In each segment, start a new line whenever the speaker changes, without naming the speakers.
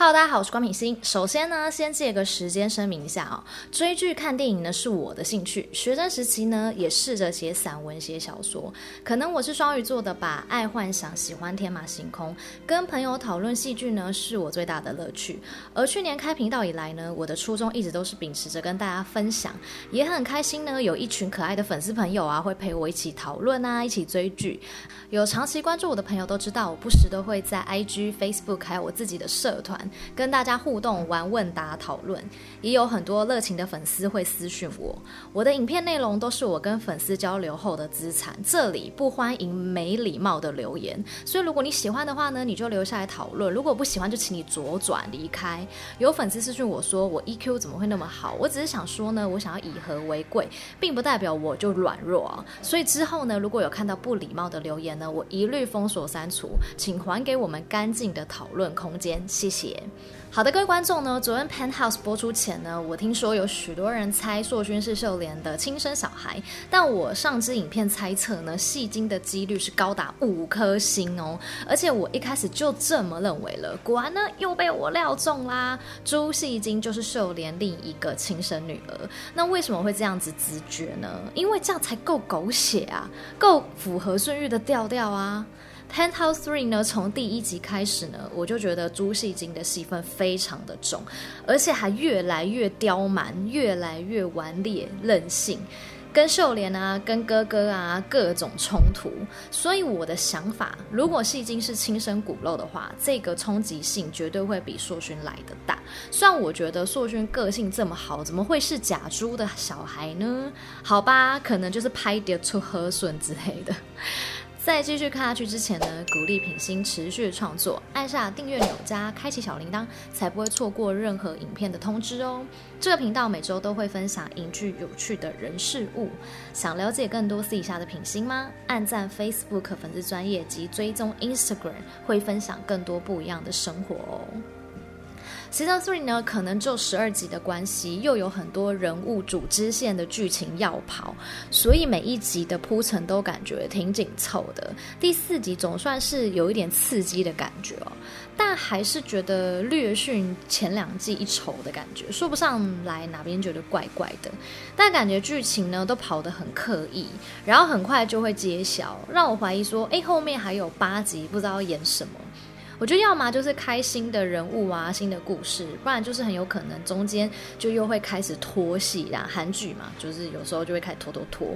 Hello，大家好，我是关敏欣。首先呢，先借个时间声明一下哦，追剧看电影呢是我的兴趣。学生时期呢，也试着写散文、写小说。可能我是双鱼座的吧，爱幻想，喜欢天马行空。跟朋友讨论戏剧呢，是我最大的乐趣。而去年开频道以来呢，我的初衷一直都是秉持着跟大家分享，也很开心呢，有一群可爱的粉丝朋友啊，会陪我一起讨论啊，一起追剧。有长期关注我的朋友都知道，我不时都会在 IG、Facebook 还有我自己的社团。跟大家互动、玩问答、讨论，也有很多热情的粉丝会私讯我。我的影片内容都是我跟粉丝交流后的资产，这里不欢迎没礼貌的留言。所以如果你喜欢的话呢，你就留下来讨论；如果不喜欢，就请你左转离开。有粉丝私讯我说我 EQ 怎么会那么好？我只是想说呢，我想要以和为贵，并不代表我就软弱啊。所以之后呢，如果有看到不礼貌的留言呢，我一律封锁删除，请还给我们干净的讨论空间，谢谢。好的，各位观众呢，昨天《Penthouse》播出前呢，我听说有许多人猜硕勋是秀莲的亲生小孩，但我上支影片猜测呢，戏精的几率是高达五颗星哦，而且我一开始就这么认为了，果然呢又被我料中啦，朱戏精就是秀莲另一个亲生女儿。那为什么会这样子直觉呢？因为这样才够狗血啊，够符合顺玉的调调啊。《Penthouse Three》呢，从第一集开始呢，我就觉得朱戏精的戏份非常的重，而且还越来越刁蛮，越来越顽劣任性，跟秀莲啊，跟哥哥啊各种冲突。所以我的想法，如果戏精是亲生骨肉的话，这个冲击性绝对会比硕勋来的大。虽然我觉得硕勋个性这么好，怎么会是假朱的小孩呢？好吧，可能就是拍点出和顺之类的。在继续看下去之前呢，鼓励品星持续创作，按下订阅钮加开启小铃铛，才不会错过任何影片的通知哦。这个频道每周都会分享影剧有趣的人事物，想了解更多私底下的品星吗？按赞 Facebook 粉丝专页及追踪 Instagram，会分享更多不一样的生活哦。Season Three 呢，可能就十二集的关系，又有很多人物主支线的剧情要跑，所以每一集的铺陈都感觉挺紧凑的。第四集总算是有一点刺激的感觉哦，但还是觉得略逊前两季一筹的感觉，说不上来哪边觉得怪怪的。但感觉剧情呢都跑得很刻意，然后很快就会揭晓，让我怀疑说，哎，后面还有八集，不知道演什么。我觉得要么就是开新的人物啊，新的故事，不然就是很有可能中间就又会开始拖戏啦。韩剧嘛，就是有时候就会开始拖拖拖。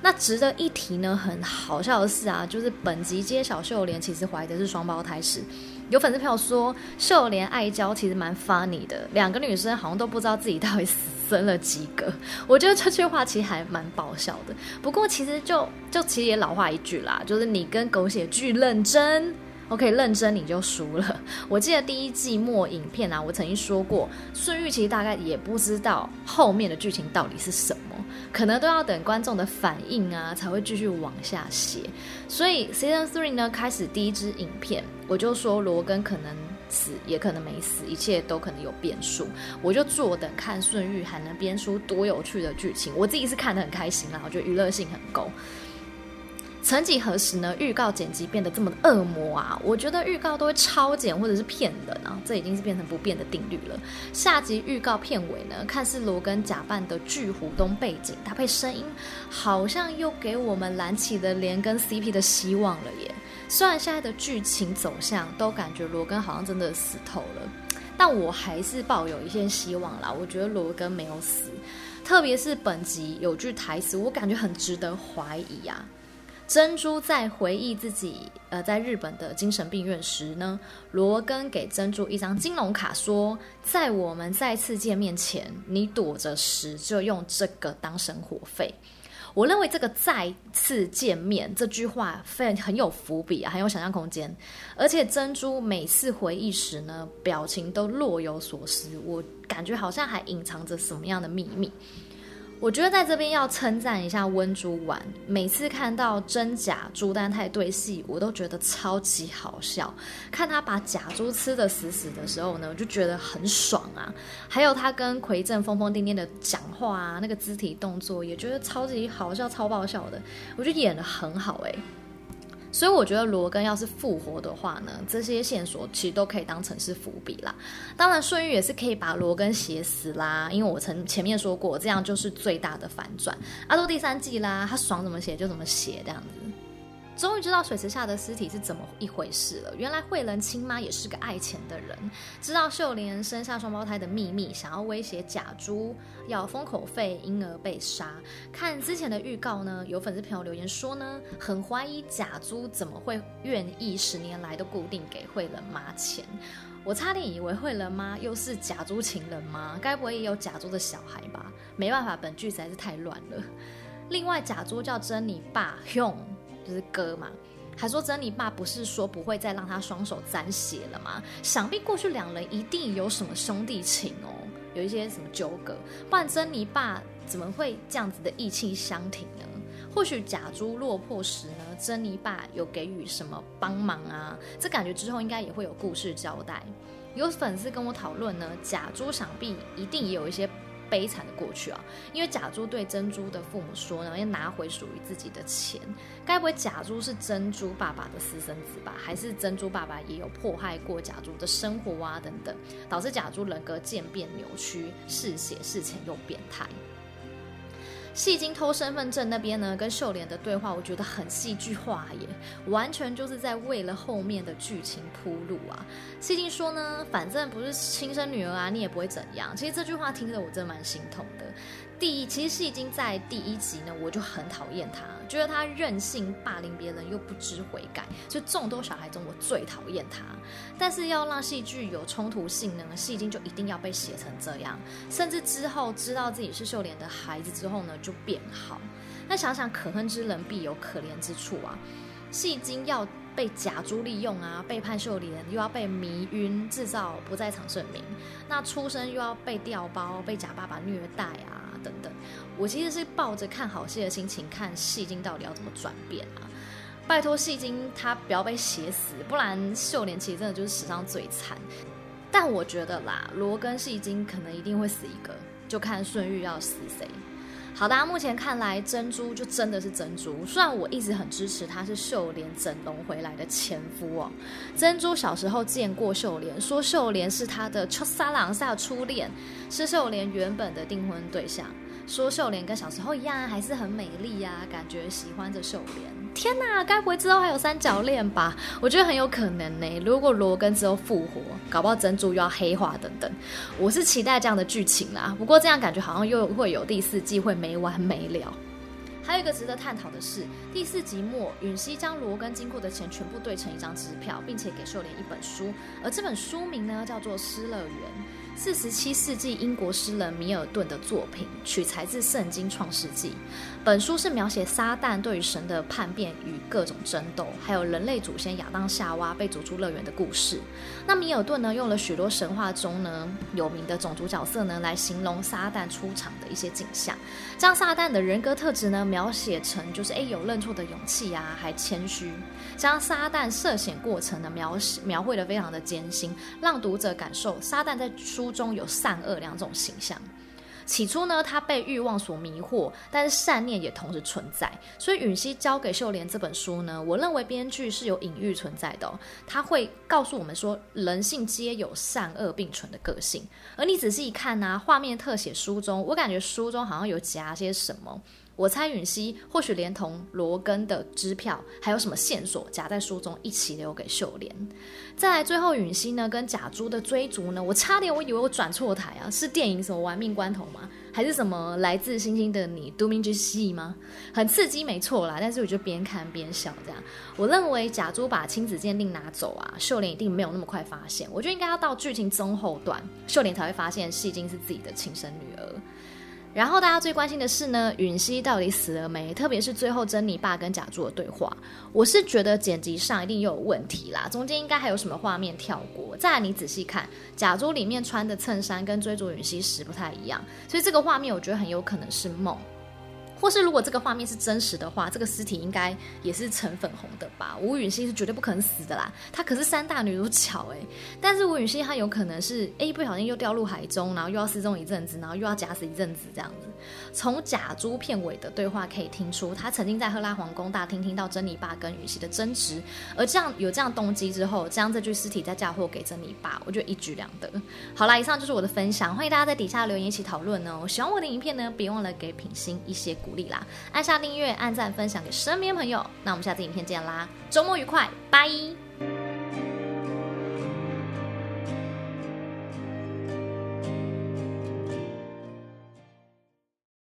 那值得一提呢，很好笑的是啊，就是本集揭晓秀莲其实怀的是双胞胎时，有粉丝朋友说秀莲爱娇其实蛮 funny 的，两个女生好像都不知道自己到底生了几个。我觉得这句话其实还蛮爆笑的。不过其实就就其实也老话一句啦，就是你跟狗血剧认真。OK，认真你就输了。我记得第一季末影片啊，我曾经说过，顺玉其实大概也不知道后面的剧情到底是什么，可能都要等观众的反应啊，才会继续往下写。所以 Season Three 呢，开始第一支影片，我就说罗根可能死，也可能没死，一切都可能有变数。我就坐等看顺玉还能编出多有趣的剧情。我自己是看得很开心啦，我觉得娱乐性很够。曾几何时呢？预告剪辑变得这么恶魔啊！我觉得预告都会超剪或者是骗人啊，这已经是变成不变的定律了。下集预告片尾呢，看似罗根假扮的巨虎东背景搭配声音，好像又给我们燃起了连跟 CP 的希望了耶。虽然现在的剧情走向都感觉罗根好像真的死透了，但我还是抱有一些希望啦。我觉得罗根没有死，特别是本集有句台词，我感觉很值得怀疑啊。珍珠在回忆自己呃在日本的精神病院时呢，罗根给珍珠一张金龙卡，说在我们再次见面前，你躲着时就用这个当生活费。我认为这个再次见面这句话非常很有伏笔啊，很有想象空间。而且珍珠每次回忆时呢，表情都若有所思，我感觉好像还隐藏着什么样的秘密。我觉得在这边要称赞一下温珠丸，每次看到真假朱丹泰对戏，我都觉得超级好笑。看他把假猪吃得死死的时候呢，我就觉得很爽啊。还有他跟魁正疯疯癫癫的讲话啊，那个肢体动作也觉得超级好笑、超爆笑的。我觉得演得很好诶、所以我觉得罗根要是复活的话呢，这些线索其实都可以当成是伏笔啦。当然，顺玉也是可以把罗根写死啦，因为我曾前面说过，这样就是最大的反转。阿都第三季啦，他爽怎么写就怎么写，这样子。终于知道水池下的尸体是怎么一回事了。原来惠仁亲妈也是个爱钱的人，知道秀莲生下双胞胎的秘密，想要威胁假珠要封口费，因而被杀。看之前的预告呢，有粉丝朋友留言说呢，很怀疑假珠怎么会愿意十年来都固定给惠仁妈钱。我差点以为惠仁妈又是假珠情人吗？该不会也有假珠的小孩吧？没办法，本剧实在是太乱了。另外，假珠叫珍妮爸用。就是哥嘛，还说珍妮爸不是说不会再让他双手沾血了吗？想必过去两人一定有什么兄弟情哦，有一些什么纠葛，不然珍妮爸怎么会这样子的义气相挺呢？或许假珠落魄时呢，珍妮爸有给予什么帮忙啊？这感觉之后应该也会有故事交代。有粉丝跟我讨论呢，假珠想必一定也有一些。悲惨的过去啊，因为假珠对珍珠的父母说呢，要拿回属于自己的钱。该不会假珠是珍珠爸爸的私生子吧？还是珍珠爸爸也有迫害过假珠的生活啊？等等，导致假珠人格渐变扭曲，嗜血嗜钱又变态。戏精偷身份证那边呢，跟秀莲的对话，我觉得很戏剧化耶，完全就是在为了后面的剧情铺路啊。戏精说呢，反正不是亲生女儿啊，你也不会怎样。其实这句话听得我真的蛮心痛的。第一，其实戏精在第一集呢，我就很讨厌他，觉得他任性霸凌别人又不知悔改，就众多小孩中我最讨厌他。但是要让戏剧有冲突性呢，戏精就一定要被写成这样，甚至之后知道自己是秀莲的孩子之后呢，就变好。那想想可恨之人必有可怜之处啊，戏精要被贾珠利用啊，背叛秀莲，又要被迷晕，制造不在场证明，那出生又要被调包，被假爸爸虐待啊。等等，我其实是抱着看好戏的心情看戏精到底要怎么转变啊！拜托戏精他不要被写死，不然秀莲其实真的就是史上最惨。但我觉得啦，罗根戏精可能一定会死一个，就看顺玉要死谁。好的目前看来珍珠就真的是珍珠。虽然我一直很支持他是秀莲整容回来的前夫哦。珍珠小时候见过秀莲说秀莲是他的秋萨朗萨初恋是秀莲原本的订婚对象。说秀莲跟小时候一样，还是很美丽呀、啊，感觉喜欢着秀莲。天哪，该不会之后还有三角恋吧？我觉得很有可能呢。如果罗根之后复活，搞不好珍珠又要黑化等等，我是期待这样的剧情啦。不过这样感觉好像又会有第四季，会没完没了。还有一个值得探讨的是，第四集末，允熙将罗根金库的钱全部兑成一张支票，并且给秀莲一本书，而这本书名呢叫做《失乐园》。四十七世纪英国诗人米尔顿的作品，取材自圣经创世纪。本书是描写撒旦对于神的叛变与各种争斗，还有人类祖先亚当夏娃被逐出乐园的故事。那米尔顿呢，用了许多神话中呢有名的种族角色呢，来形容撒旦出场的一些景象，将撒旦的人格特质呢描写成就是诶有认错的勇气啊，还谦虚。将撒旦涉险过程呢描写描绘的非常的艰辛，让读者感受撒旦在书。书中有善恶两种形象。起初呢，他被欲望所迷惑，但是善念也同时存在。所以允熙交给秀莲这本书呢，我认为编剧是有隐喻存在的哦。他会告诉我们说，人性皆有善恶并存的个性。而你仔细一看呢，画面特写书中，我感觉书中好像有夹些什么。我猜允熙或许连同罗根的支票，还有什么线索夹在书中一起留给秀莲。再来，最后允熙呢跟假珠的追逐呢，我差点我以为我转错台啊，是电影什么玩命关头吗？还是什么来自星星的你都敏之戏吗？很刺激，没错啦。但是我就边看边笑，这样。我认为假珠把亲子鉴定拿走啊，秀莲一定没有那么快发现。我觉得应该要到剧情中后段，秀莲才会发现戏精是自己的亲生女儿。然后大家最关心的是呢，允熙到底死了没？特别是最后珍妮爸跟贾珠的对话，我是觉得剪辑上一定又有问题啦，中间应该还有什么画面跳过。再来你仔细看，贾珠里面穿的衬衫跟追逐允熙时不太一样，所以这个画面我觉得很有可能是梦。或是如果这个画面是真实的话，这个尸体应该也是呈粉红的吧？吴允熙是绝对不可能死的啦，她可是三大女主角哎。但是吴允熙她有可能是哎不小心又掉入海中，然后又要失踪一阵子，然后又要假死一阵子这样子。从假猪片尾的对话可以听出，她曾经在赫拉皇宫大厅听到珍妮爸跟允熙的争执，而这样有这样动机之后，将这具尸体再嫁祸给珍妮爸，我觉得一举两得。好啦，以上就是我的分享，欢迎大家在底下留言一起讨论哦。喜欢我的影片呢，别忘了给品心一些鼓力啦，按下订阅、按赞、分享给身边朋友。那我们下次影片见啦，周末愉快，拜。